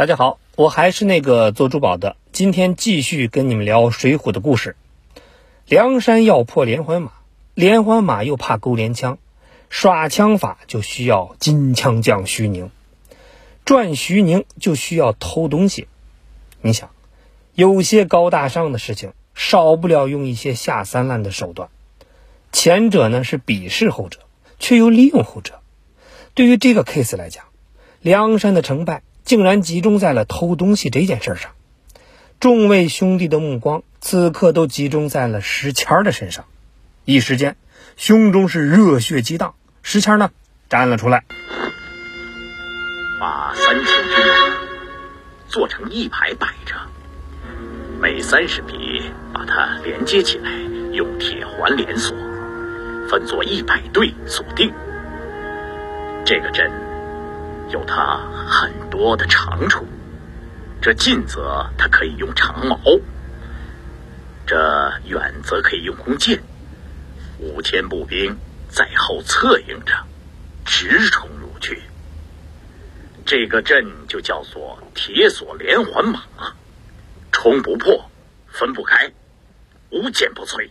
大家好，我还是那个做珠宝的，今天继续跟你们聊《水浒》的故事。梁山要破连环马，连环马又怕勾连枪，耍枪法就需要金枪将徐宁，赚徐宁就需要偷东西。你想，有些高大上的事情，少不了用一些下三滥的手段。前者呢是鄙视后者，却又利用后者。对于这个 case 来讲，梁山的成败竟然集中在了偷东西这件事上。众位兄弟的目光此刻都集中在了石谦的身上，一时间胸中是热血激荡。石谦呢站了出来，把三千只马做成一排摆着，每三十匹把它连接起来，用铁环连锁，分作一百队锁定。这个阵有它很多的长处。这近则它可以用长矛，这远则可以用弓箭。五千步兵在后策应着，直冲入去。这个阵就叫做铁锁连环马，冲不破，分不开，无坚不摧。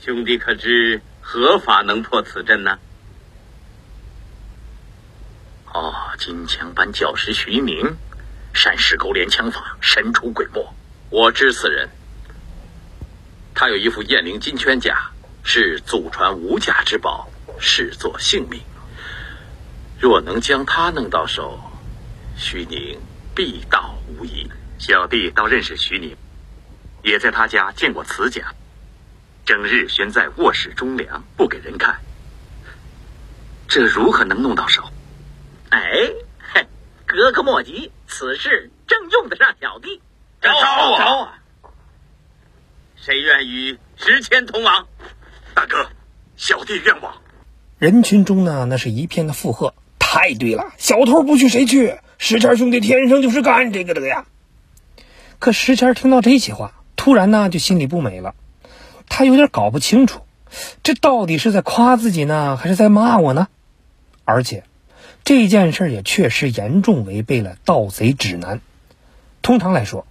兄弟可知何法能破此阵呢？哦，金枪班教师徐宁。山石勾连枪法神出鬼没，我知此人。他有一副雁翎金圈甲，是祖传无价之宝，视作性命。若能将他弄到手，徐宁必到无疑。小弟倒认识徐宁，也在他家见过此甲，整日悬在卧室中梁，不给人看。这如何能弄到手？哎，嘿，格格莫急。此事正用得上小弟，招啊！谁愿与石谦同往？大哥，小弟愿往。人群中呢，那是一片的附和。太对了，小偷不去谁去？石谦兄弟天生就是干这个的呀。可石谦听到这些话，突然呢就心里不美了。他有点搞不清楚，这到底是在夸自己呢，还是在骂我呢？而且。这件事也确实严重违背了盗贼指南。通常来说，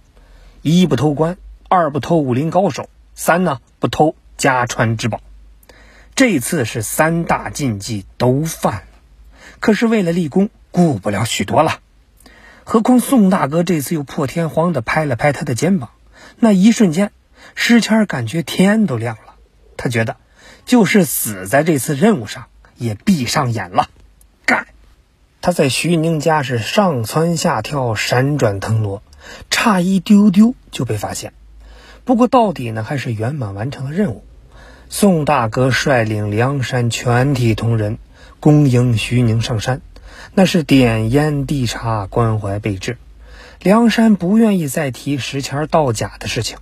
一不偷官，二不偷武林高手，三呢不偷家传之宝。这次是三大禁忌都犯了。可是为了立功，顾不了许多了。何况宋大哥这次又破天荒的拍了拍他的肩膀，那一瞬间，石谦感觉天都亮了。他觉得，就是死在这次任务上，也闭上眼了。干！他在徐宁家是上蹿下跳、闪转腾挪，差一丢丢就被发现。不过到底呢，还是圆满完成了任务。宋大哥率领梁山全体同仁恭迎徐宁上山，那是点烟递茶，关怀备至。梁山不愿意再提石钱盗假的事情，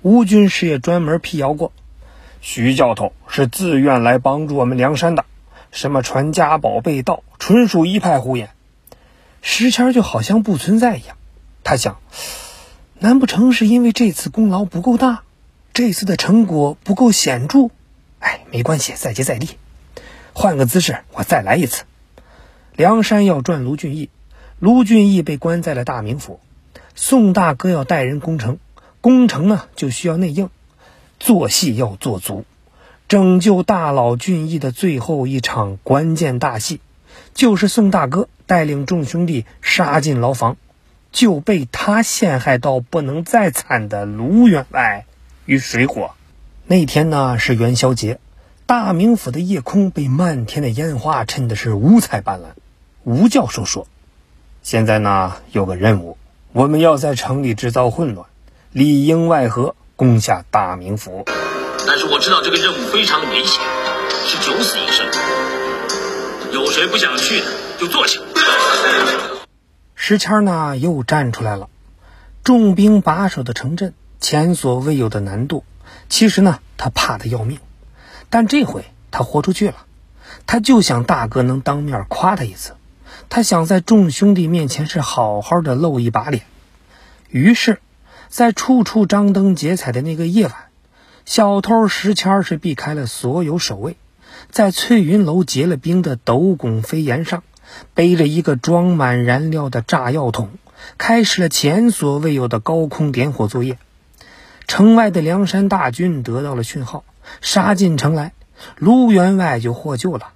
吴军师也专门辟谣过，徐教头是自愿来帮助我们梁山的。什么传家宝被盗，纯属一派胡言。石谦就好像不存在一样。他想，难不成是因为这次功劳不够大，这次的成果不够显著？哎，没关系，再接再厉，换个姿势，我再来一次。梁山要转卢俊义，卢俊义被关在了大名府。宋大哥要带人攻城，攻城呢就需要内应，做戏要做足。拯救大佬俊义的最后一场关键大戏，就是宋大哥带领众兄弟杀进牢房，就被他陷害到不能再惨的卢员外与水火。那天呢是元宵节，大名府的夜空被漫天的烟花衬的是五彩斑斓。吴教授说：“现在呢有个任务，我们要在城里制造混乱，里应外合攻下大名府。”但是我知道这个任务非常的危险，是九死一生。有谁不想去的，就坐下。石谦呢又站出来了。重兵把守的城镇，前所未有的难度。其实呢，他怕的要命，但这回他豁出去了。他就想大哥能当面夸他一次，他想在众兄弟面前是好好的露一把脸。于是，在处处张灯结彩的那个夜晚。小偷石谦是避开了所有守卫，在翠云楼结了冰的斗拱飞檐上，背着一个装满燃料的炸药桶，开始了前所未有的高空点火作业。城外的梁山大军得到了讯号，杀进城来，卢员外就获救了。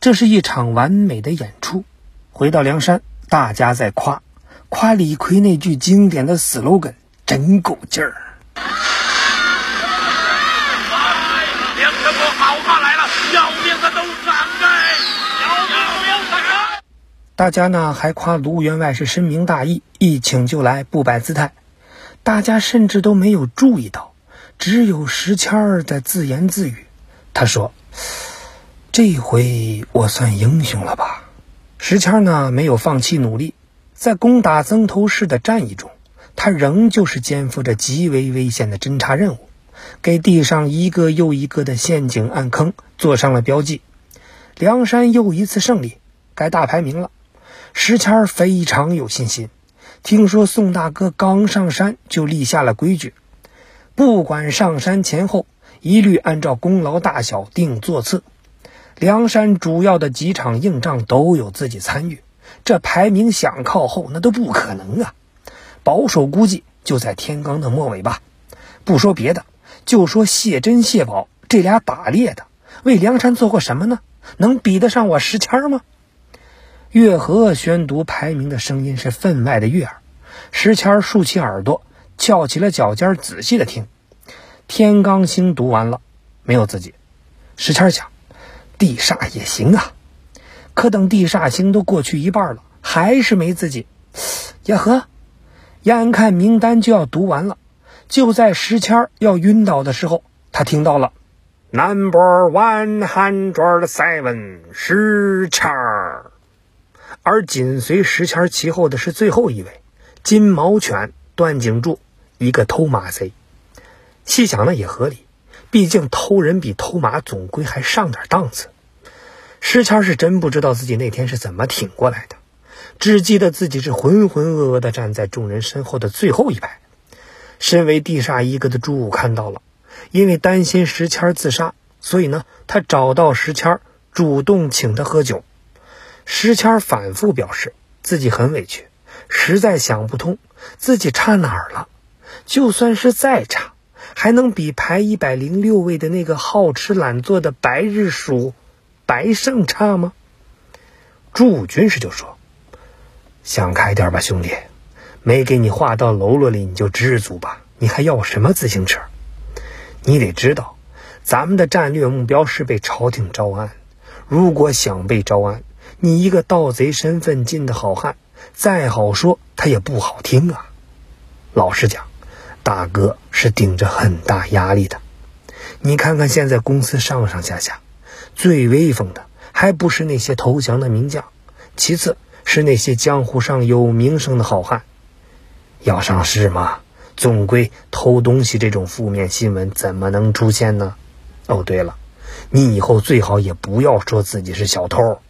这是一场完美的演出。回到梁山，大家在夸夸李逵那句经典的 slogan，真够劲儿。梁山伯好话来了，要命的都闪开！要命的闪大家呢还夸卢员外是深明大义，一请就来，不摆姿态。大家甚至都没有注意到，只有石谦儿在自言自语。他说：“这回我算英雄了吧？”石谦儿呢没有放弃努力，在攻打曾头市的战役中，他仍旧是肩负着极为危险的侦察任务，给地上一个又一个的陷阱暗坑做上了标记。梁山又一次胜利，该大排名了。石谦非常有信心。听说宋大哥刚上山就立下了规矩，不管上山前后，一律按照功劳大小定座次。梁山主要的几场硬仗都有自己参与，这排名想靠后那都不可能啊！保守估计就在天罡的末尾吧。不说别的，就说谢珍、谢宝这俩打猎的，为梁山做过什么呢？能比得上我石谦吗？月河宣读排名的声音是分外的悦耳，石谦竖起耳朵，翘起了脚尖，仔细的听。天罡星读完了，没有自己。石谦想，地煞也行啊。可等地煞星都过去一半了，还是没自己。呀呵，眼看名单就要读完了，就在石谦要晕倒的时候，他听到了 “Number one hundred seven”，石谦儿。而紧随石谦其后的是最后一位金毛犬段景柱，一个偷马贼。细想呢也合理，毕竟偷人比偷马总归还上点档次。石谦是真不知道自己那天是怎么挺过来的，只记得自己是浑浑噩噩的站在众人身后的最后一排。身为地煞一哥的朱武看到了，因为担心石谦自杀，所以呢，他找到石谦，主动请他喝酒。石谦反复表示自己很委屈，实在想不通自己差哪儿了。就算是再差，还能比排一百零六位的那个好吃懒做的白日鼠白胜差吗？朱武军师就说：“想开点吧，兄弟，没给你划到喽啰里，你就知足吧。你还要什么自行车？你得知道，咱们的战略目标是被朝廷招安。如果想被招安，你一个盗贼身份进的好汉，再好说他也不好听啊。老实讲，大哥是顶着很大压力的。你看看现在公司上上下下，最威风的还不是那些投降的名将，其次是那些江湖上有名声的好汉。要上市嘛，总归偷东西这种负面新闻怎么能出现呢？哦，对了，你以后最好也不要说自己是小偷。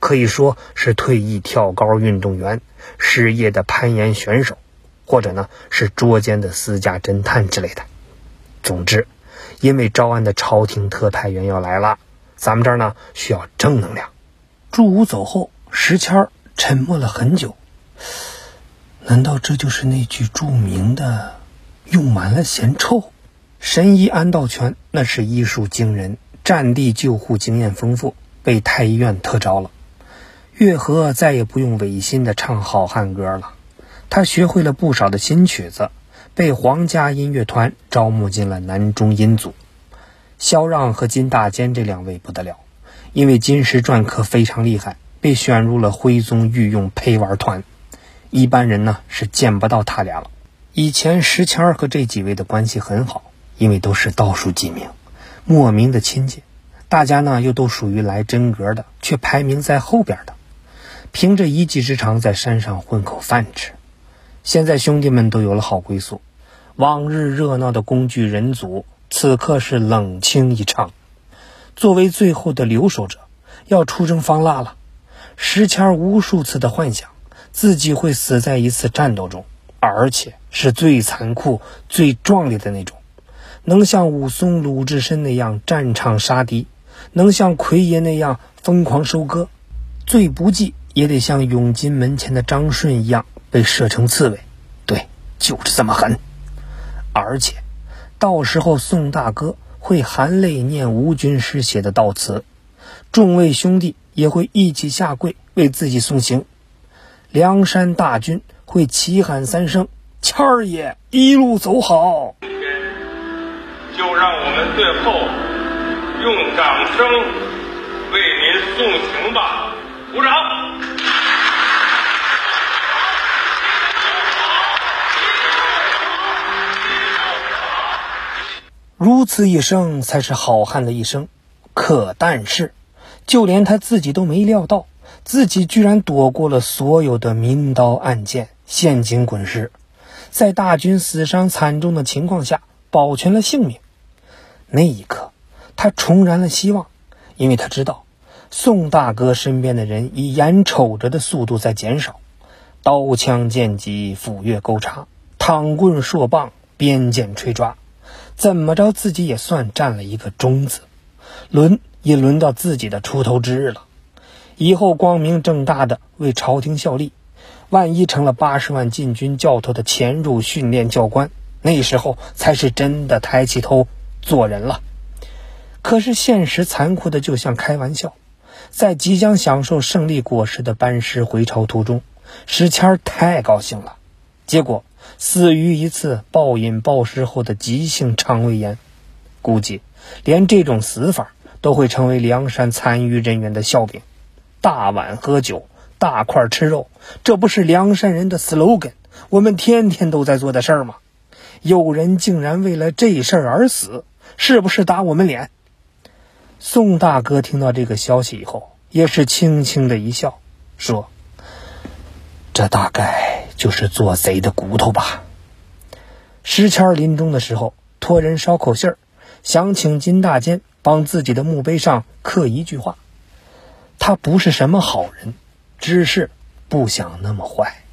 可以说是退役跳高运动员、失业的攀岩选手，或者呢是捉奸的私家侦探之类的。总之，因为招安的朝廷特派员要来了，咱们这儿呢需要正能量。朱武走后，石谦沉默了很久。难道这就是那句著名的“用完了嫌臭”？神医安道全那是医术惊人，战地救护经验丰富，被太医院特招了。月河再也不用违心的唱好汉歌了，他学会了不少的新曲子，被皇家音乐团招募进了南中音组。萧让和金大坚这两位不得了，因为金石篆刻非常厉害，被选入了徽宗御用陪玩团。一般人呢是见不到他俩了。以前石谦和这几位的关系很好，因为都是倒数几名，莫名的亲近。大家呢又都属于来真格的，却排名在后边的。凭着一技之长，在山上混口饭吃。现在兄弟们都有了好归宿，往日热闹的工具人组，此刻是冷清一场。作为最后的留守者，要出征方腊了。石谦无数次的幻想，自己会死在一次战斗中，而且是最残酷、最壮烈的那种，能像武松、鲁智深那样战场杀敌，能像奎爷那样疯狂收割，最不济。也得像永金门前的张顺一样被射成刺猬。对，就是这么狠。而且，到时候宋大哥会含泪念吴军师写的悼词，众位兄弟也会一起下跪为自己送行。梁山大军会齐喊三声：“谦儿爷一路走好！”就让我们最后用掌声为您送行吧！鼓掌。如此一生才是好汉的一生，可但是，就连他自己都没料到，自己居然躲过了所有的明刀暗剑、陷阱滚石，在大军死伤惨重的情况下保全了性命。那一刻，他重燃了希望，因为他知道，宋大哥身边的人以眼瞅着的速度在减少，刀枪剑戟、斧钺钩叉、躺棍槊棒、鞭锏锤抓。怎么着，自己也算占了一个中字，轮也轮到自己的出头之日了。以后光明正大的为朝廷效力，万一成了八十万禁军教头的潜入训练教官，那时候才是真的抬起头做人了。可是现实残酷的就像开玩笑，在即将享受胜利果实的班师回朝途中，史谦太高兴了，结果。死于一次暴饮暴食后的急性肠胃炎，估计连这种死法都会成为梁山残余人员的笑柄。大碗喝酒，大块吃肉，这不是梁山人的 slogan，我们天天都在做的事儿吗？有人竟然为了这事儿而死，是不是打我们脸？宋大哥听到这个消息以后，也是轻轻的一笑，说：“这大概……”就是做贼的骨头吧。石谦临终的时候托人捎口信儿，想请金大坚帮自己的墓碑上刻一句话：他不是什么好人，只是不想那么坏。